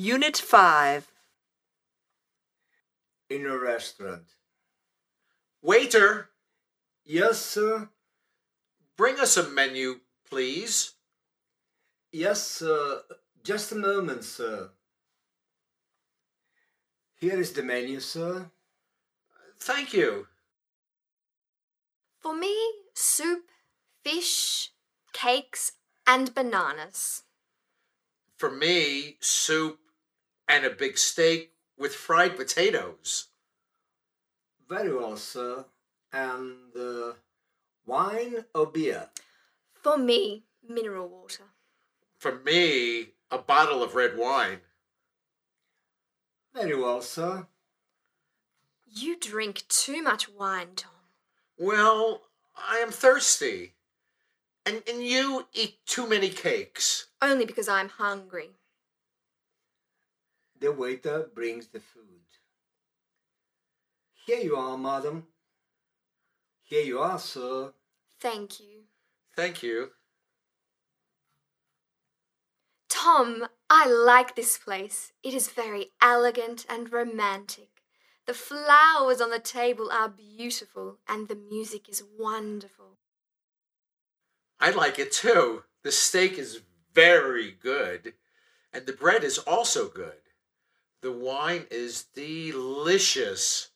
Unit 5. In a restaurant. Waiter, Yes, sir. bring us a menu, please. Yes, sir. Just a moment, sir. Here is the menu, sir. Thank you. For me, soup, fish, cakes, and bananas. For me, soup and a big steak with fried potatoes. Very well, sir. And uh, wine or beer? For me, mineral water. For me, a bottle of red wine. Very well, sir. You drink too much wine, Tom. Well, I am thirsty. And, and you eat too many cakes. Only because I'm hungry. The waiter brings the food. Here you are, madam. Here you are, sir. Thank you. Thank you. Tom, I like this place. It is very elegant and romantic. The flowers on the table are beautiful, and the music is wonderful. I like it too. The steak is very good, and the bread is also good. The wine is delicious.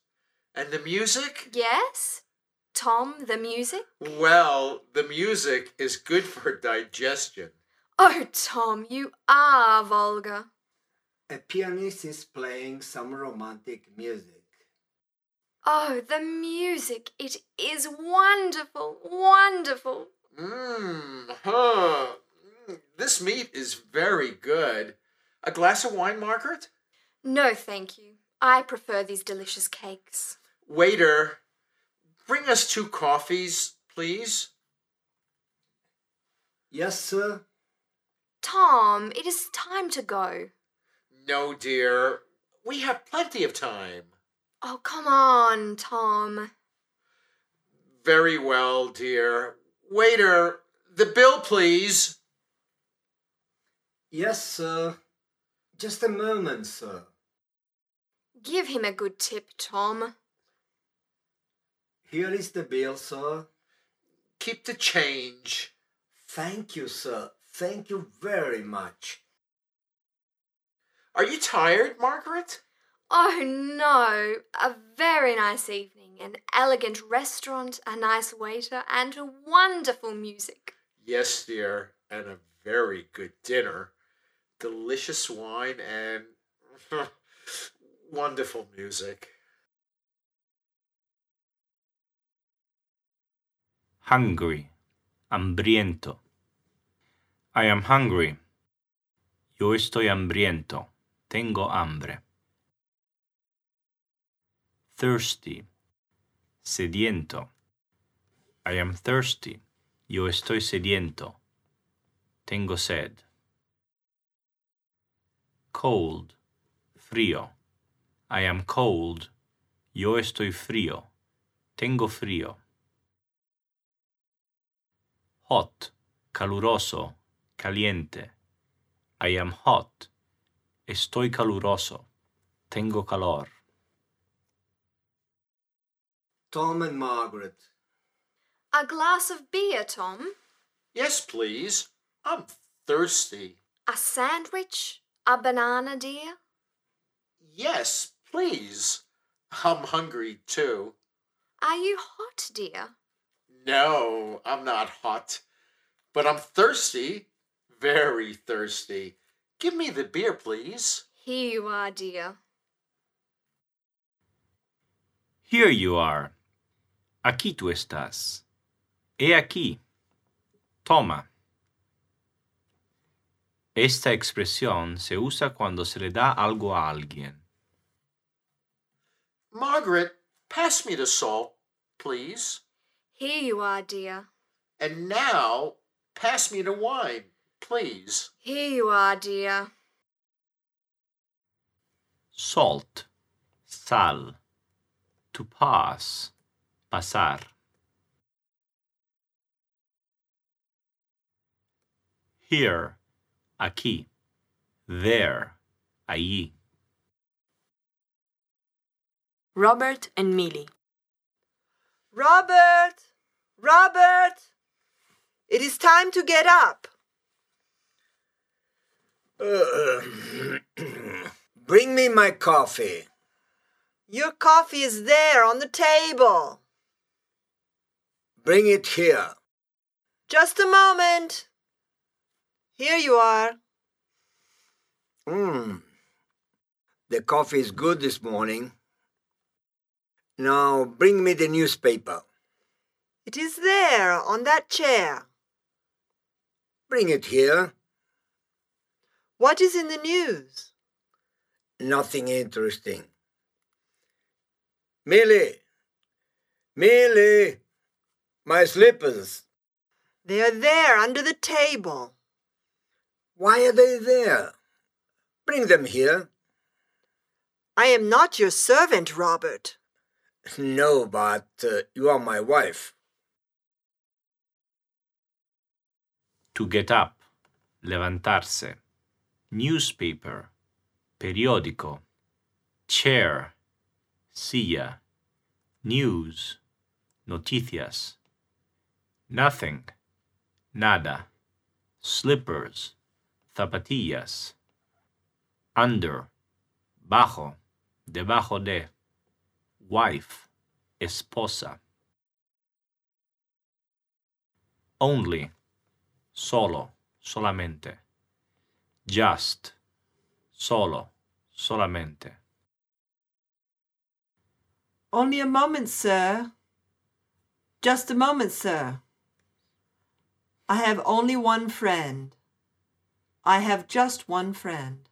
And the music? Yes? Tom, the music? Well, the music is good for digestion. Oh, Tom, you are vulgar. A pianist is playing some romantic music. Oh, the music. It is wonderful, wonderful. Mmm, huh. This meat is very good. A glass of wine, Margaret? No, thank you. I prefer these delicious cakes. Waiter, bring us two coffees, please. Yes, sir. Tom, it is time to go. No, dear. We have plenty of time. Oh, come on, Tom. Very well, dear. Waiter, the bill, please. Yes, sir. Just a moment, sir. Give him a good tip, Tom. Here is the bill, sir. Keep the change. Thank you, sir. Thank you very much. Are you tired, Margaret? Oh no, a very nice evening, an elegant restaurant, a nice waiter, and wonderful music. Yes, dear, and a very good dinner. Delicious wine and wonderful music. hungry, hambriento. I am hungry. Yo estoy hambriento. Tengo hambre. Thirsty, sediento. I am thirsty. Yo estoy sediento. Tengo sed. Cold, frío. I am cold. Yo estoy frío. Tengo frío. hot, caluroso, caliente. I am hot. Estoy caluroso. Tengo calor. Tom and Margaret. A glass of beer, Tom. Yes, please. I'm thirsty. A sandwich? A banana, dear? Yes, please. I'm hungry too. Are you hot, dear? No, I'm not hot. But I'm thirsty. Very thirsty. Give me the beer, please. Here you are, dear. Here you are. Aquí tú estás. He aquí. Toma. Esta expresión se usa cuando se le da algo a alguien. Margaret, pass me the salt, please. Here you are, dear. And now, pass me the wine, please. Here you are, dear. Salt. Sal. To pass. Pasar. Here. Aquí. There. allí. Robert and Millie. Robert! Robert! It is time to get up. Uh, bring me my coffee. Your coffee is there on the table. Bring it here. Just a moment. Here you are. Mm. The coffee is good this morning. Now bring me the newspaper. It is there on that chair. Bring it here. What is in the news? Nothing interesting. Millie! Millie! My slippers. They are there under the table. Why are they there? Bring them here. I am not your servant, Robert. No, but uh, you are my wife. To get up, levantarse. Newspaper, periódico. Chair, silla. News, noticias. Nothing, nada. Slippers, zapatillas. Under, bajo, debajo de. Wife, esposa. Only, solo, solamente. Just, solo, solamente. Only a moment, sir. Just a moment, sir. I have only one friend. I have just one friend.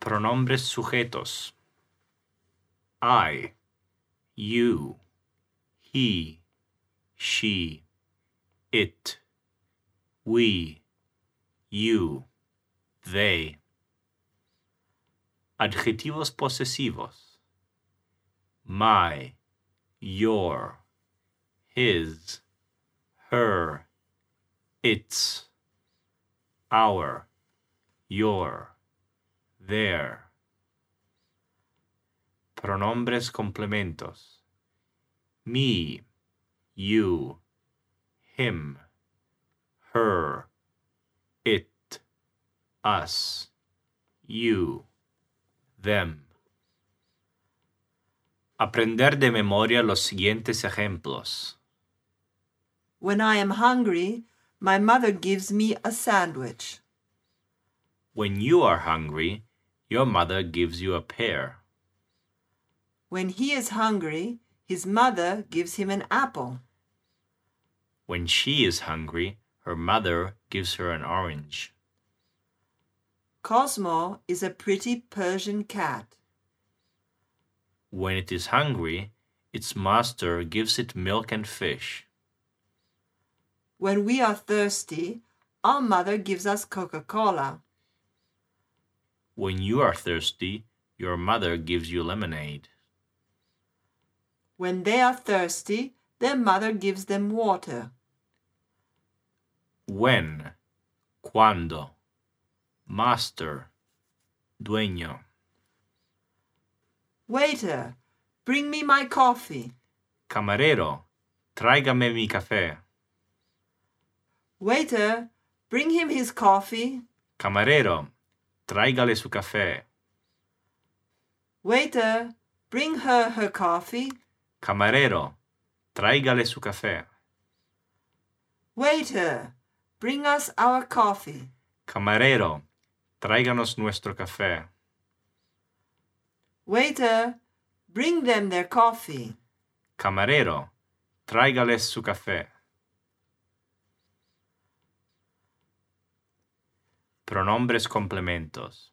Pronombres sujetos. I, you, he, she, it, we, you, they. Adjetivos posesivos. My, your, his, her, its, our, your, their. Pronombres complementos. Me, you, him, her, it, us, you, them. Aprender de memoria los siguientes ejemplos. When I am hungry, my mother gives me a sandwich. When you are hungry, your mother gives you a pear. When he is hungry, his mother gives him an apple. When she is hungry, her mother gives her an orange. Cosmo is a pretty Persian cat. When it is hungry, its master gives it milk and fish. When we are thirsty, our mother gives us Coca Cola. When you are thirsty, your mother gives you lemonade. When they are thirsty, their mother gives them water. When, cuando, master, dueño. Waiter, bring me my coffee. Camarero, tráigame mi café. Waiter, bring him his coffee. Camarero, tráigale su café. Waiter, bring her her coffee. Camarero, tráigale su café. Waiter, bring us our coffee. Camarero, tráiganos nuestro café. Waiter, bring them their coffee. Camarero, tráigales su café. Pronombres complementos.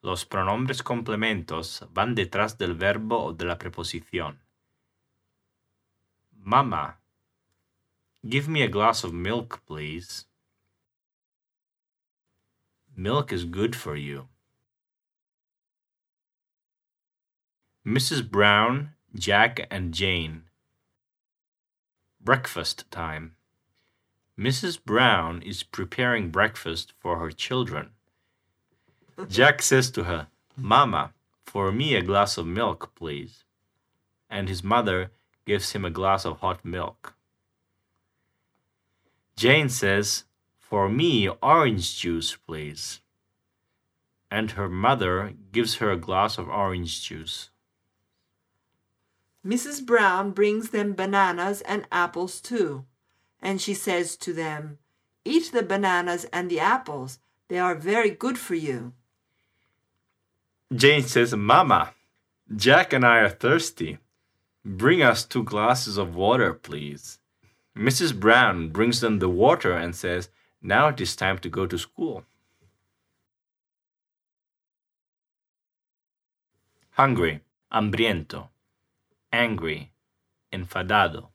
Los pronombres complementos van detrás del verbo o de la preposición. Mama, give me a glass of milk, please. Milk is good for you. Mrs. Brown, Jack, and Jane. Breakfast time. Mrs. Brown is preparing breakfast for her children. Jack says to her, Mama, for me a glass of milk, please. And his mother gives him a glass of hot milk. Jane says, For me orange juice, please. And her mother gives her a glass of orange juice. Mrs. Brown brings them bananas and apples too, and she says to them, Eat the bananas and the apples. They are very good for you. Jane says, Mama, Jack and I are thirsty. Bring us two glasses of water, please. Mrs. Brown brings them the water and says, Now it is time to go to school. Hungry, hambriento, angry, enfadado.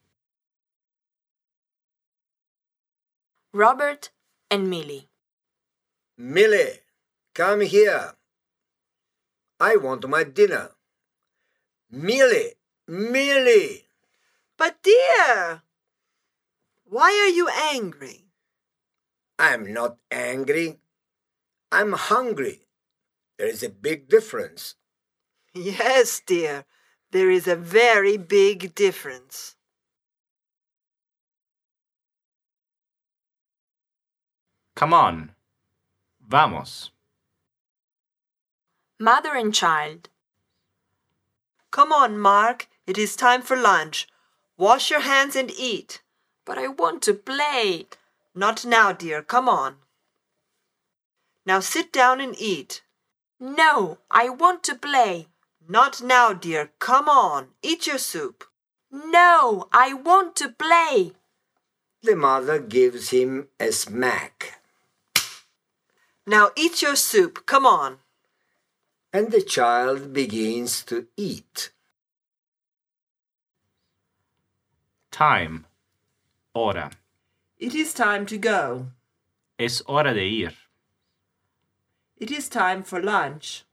Robert and Millie. Millie, come here. I want my dinner. Millie, Millie. But, dear, why are you angry? I'm not angry. I'm hungry. There is a big difference. Yes, dear, there is a very big difference. Come on. Vamos. Mother and child. Come on, Mark, it is time for lunch. Wash your hands and eat. But I want to play. Not now, dear, come on. Now sit down and eat. No, I want to play. Not now, dear, come on, eat your soup. No, I want to play. The mother gives him a smack, Now eat your soup, come on. and the child begins to eat. Time. Hora. It is time to go. Es hora de ir. It is time for lunch.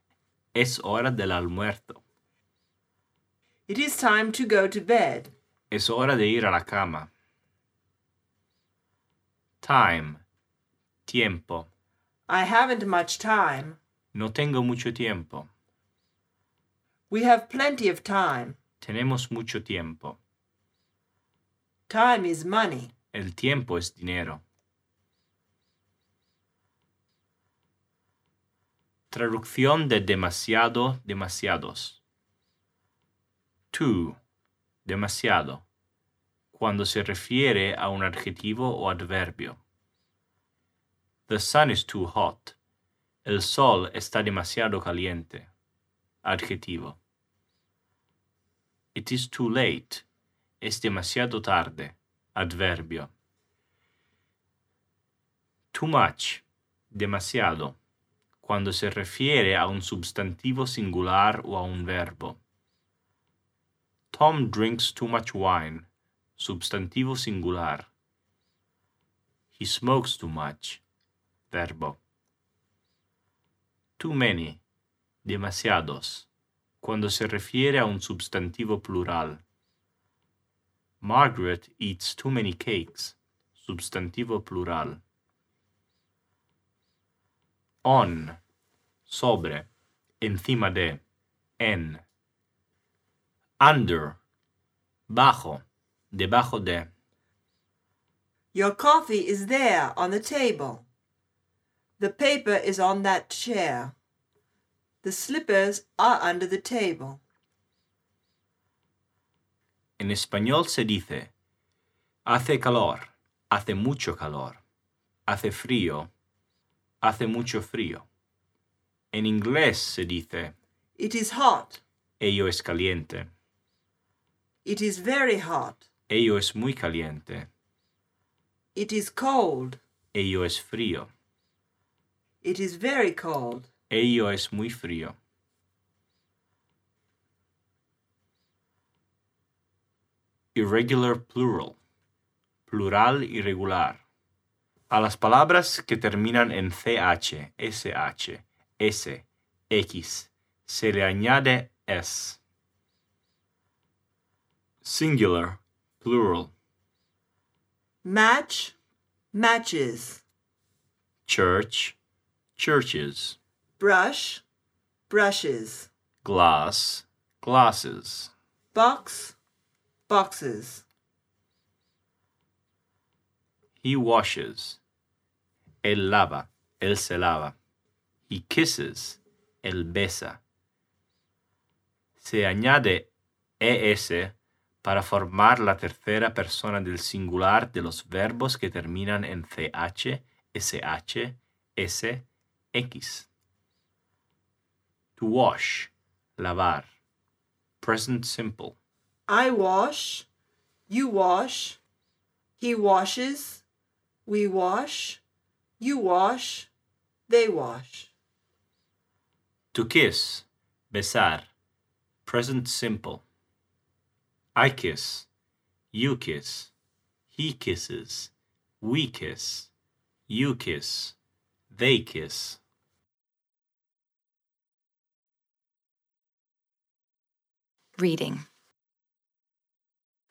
Es hora del almuerzo. It is time to go to bed. Es hora de ir a la cama. Time. Tiempo. I haven't much time. No tengo mucho tiempo. We have plenty of time. Tenemos mucho tiempo. Time is money. El tiempo es dinero. Traducción de demasiado, demasiados. Too, demasiado, cuando se refiere a un adjetivo o adverbio. The sun is too hot. El sol está demasiado caliente. Adjetivo. It is too late. Es demasiado tarde. Adverbio. Too much. Demasiado. Cuando se refiere a un sustantivo singular o a un verbo. Tom drinks too much wine. Substantivo singular. He smokes too much. Verbo. Too many. Demasiados. Cuando se refiere a un sustantivo plural. Margaret eats too many cakes. Substantivo plural. On. Sobre. Encima de. En. Under. Bajo. Debajo de. Your coffee is there on the table. The paper is on that chair. The slippers are under the table. En español se dice hace calor, hace mucho calor, hace frío, hace mucho frío. En inglés se dice It is hot. ello es caliente, It is very hot. ello es muy caliente, It is cold. ello es frío, It is very cold. ello es muy frío. Irregular plural, plural irregular. A las palabras que terminan en ch, sh, s, x, se le añade s. Singular, plural. Match, matches, church, churches, brush, brushes, glass, glasses, box, boxes, he washes, él lava, él se lava, he kisses, él besa. Se añade es para formar la tercera persona del singular de los verbos que terminan en ch, sh, s, x. To wash, lavar. Present simple. I wash, you wash, he washes, we wash, you wash, they wash. To kiss, besar. Present simple. I kiss, you kiss, he kisses, we kiss, you kiss, they kiss. Reading.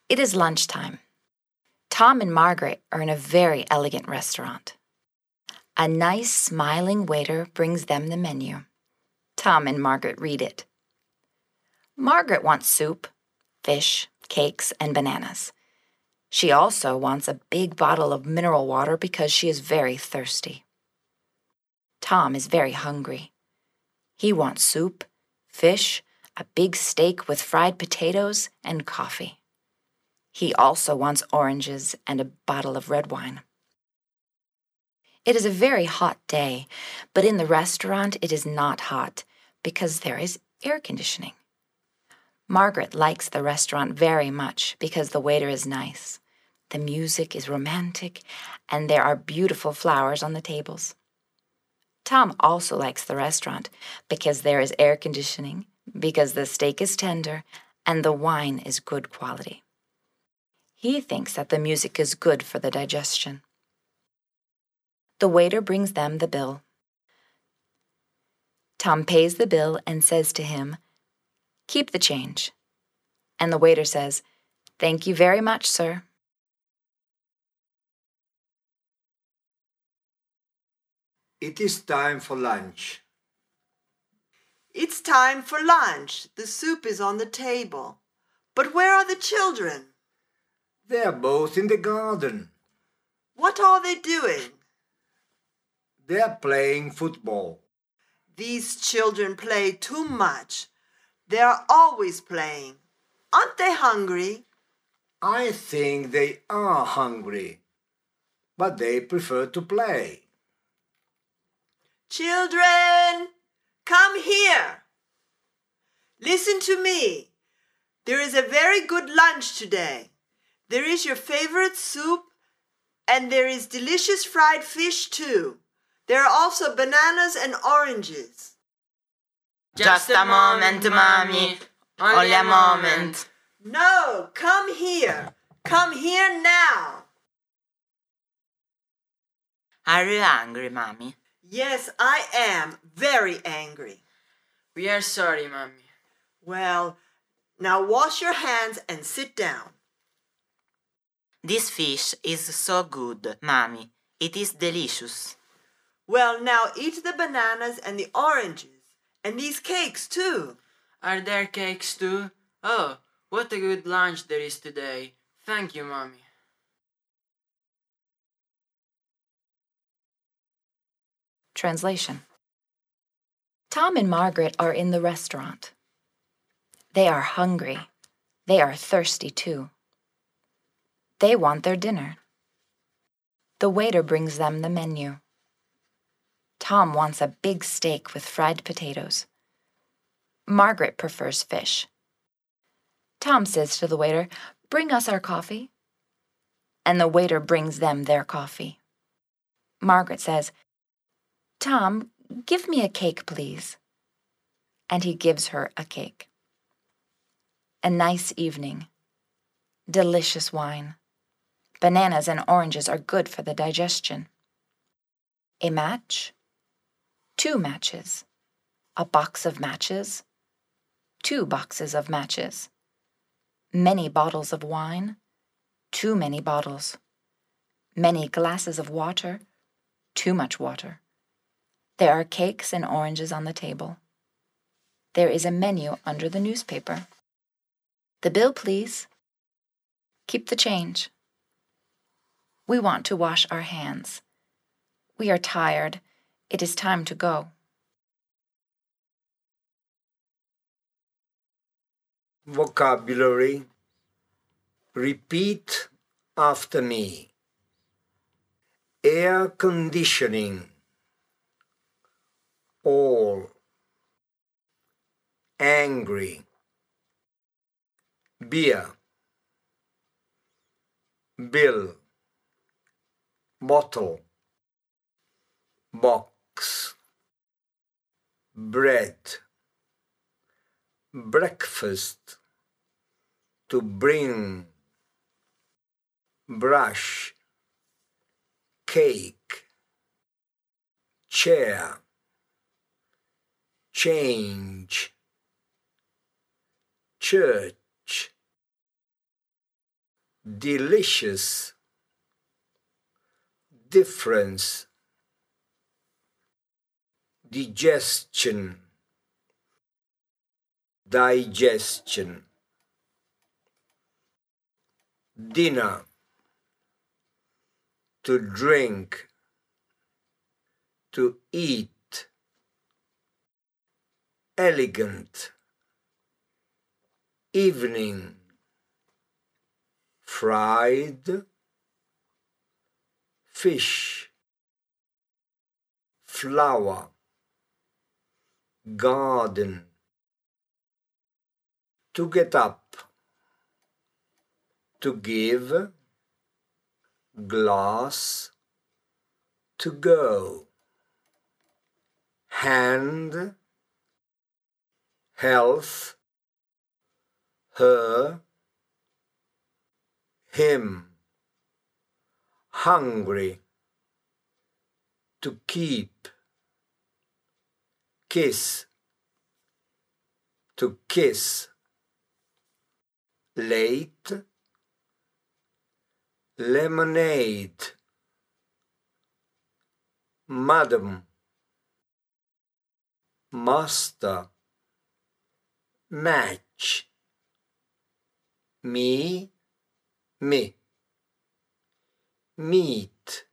It is lunchtime. Tom and Margaret are in a very elegant restaurant. A nice, smiling waiter brings them the menu. Tom and Margaret read it. Margaret wants soup, fish, cakes, and bananas. She also wants a big bottle of mineral water because she is very thirsty. Tom is very hungry. He wants soup, fish, a big steak with fried potatoes, and coffee. He also wants oranges and a bottle of red wine. It is a very hot day, but in the restaurant it is not hot because there is air conditioning. Margaret likes the restaurant very much because the waiter is nice, the music is romantic, and there are beautiful flowers on the tables. Tom also likes the restaurant because there is air conditioning, because the steak is tender, and the wine is good quality. He thinks that the music is good for the digestion. The waiter brings them the bill. Tom pays the bill and says to him, Keep the change. And the waiter says, Thank you very much, sir. It is time for lunch. It's time for lunch. The soup is on the table. But where are the children? They are both in the garden. What are they doing? They are playing football. These children play too much. They are always playing. Aren't they hungry? I think they are hungry, but they prefer to play. Children, come here. Listen to me. There is a very good lunch today. There is your favorite soup, and there is delicious fried fish too. There are also bananas and oranges. Just a moment, mommy. Only a moment. No, come here. Come here now. Are you angry, mommy? Yes, I am very angry. We are sorry, mommy. Well, now wash your hands and sit down. This fish is so good, mommy. It is delicious. Well, now eat the bananas and the oranges and these cakes too. Are there cakes too? Oh, what a good lunch there is today. Thank you, mommy. Translation Tom and Margaret are in the restaurant. They are hungry. They are thirsty too. They want their dinner. The waiter brings them the menu. Tom wants a big steak with fried potatoes. Margaret prefers fish. Tom says to the waiter, Bring us our coffee. And the waiter brings them their coffee. Margaret says, Tom, give me a cake, please. And he gives her a cake. A nice evening. Delicious wine. Bananas and oranges are good for the digestion. A match. Two matches. A box of matches. Two boxes of matches. Many bottles of wine. Too many bottles. many glasses of water, too much water. There are cakes and oranges on the table. There is a menu under the newspaper. The bill, please. Keep the change. We want to wash our hands. We are tired. It is time to go. Vocabulary. Repeat after me. Air conditioning. All. Angry. Beer. Bill. Bottle. Box. Bread. Breakfast. To bring. Brush. Cake. Chair. Change. Church. Delicious. Difference. Digestion. Digestion. Dinner. To drink. To eat. Elegant. Evening. Fried. Fish. Flower. Garden. To get up. To give. Glass. To go. Hand. Health. Her. Him. Hungry. To keep. Kiss. To kiss. Late. Lemonade. Madam. Master. Match. Me. Me. Meat.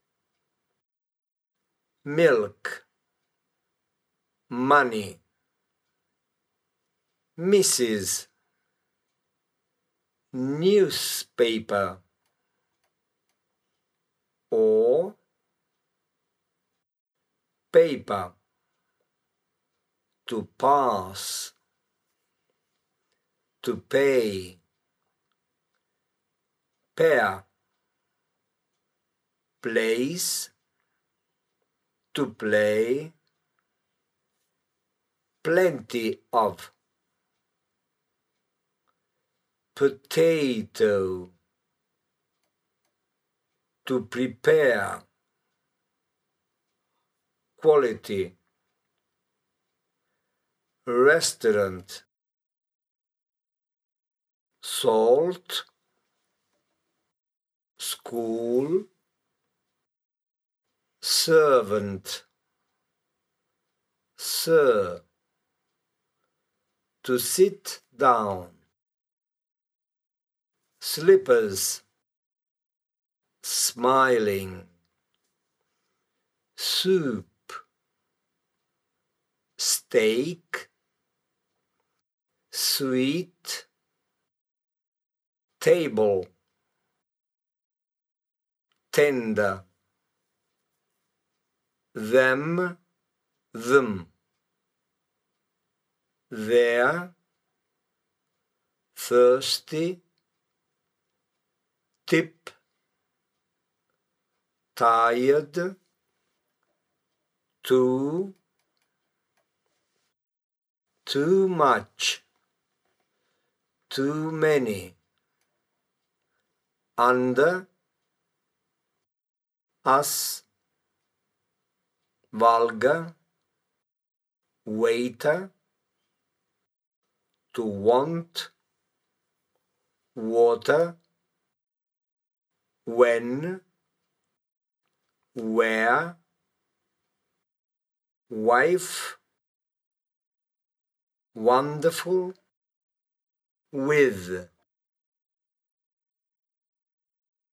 Milk. Money. Mrs. Newspaper. Or paper. To pass. To pay. Pear. Place. To play. Plenty of. Potato. To prepare. Quality. Restaurant. Salt. School. Servant. Sir. To sit down. Slippers. Smiling. Soup. Steak. Sweet. Table. Tender. Them. Them. There. Thirsty. Tip. Tired. Too. Too much. Too many. Under. Us. Vulgar. Waiter. To want. Water. When. where, wife, wonderful, with.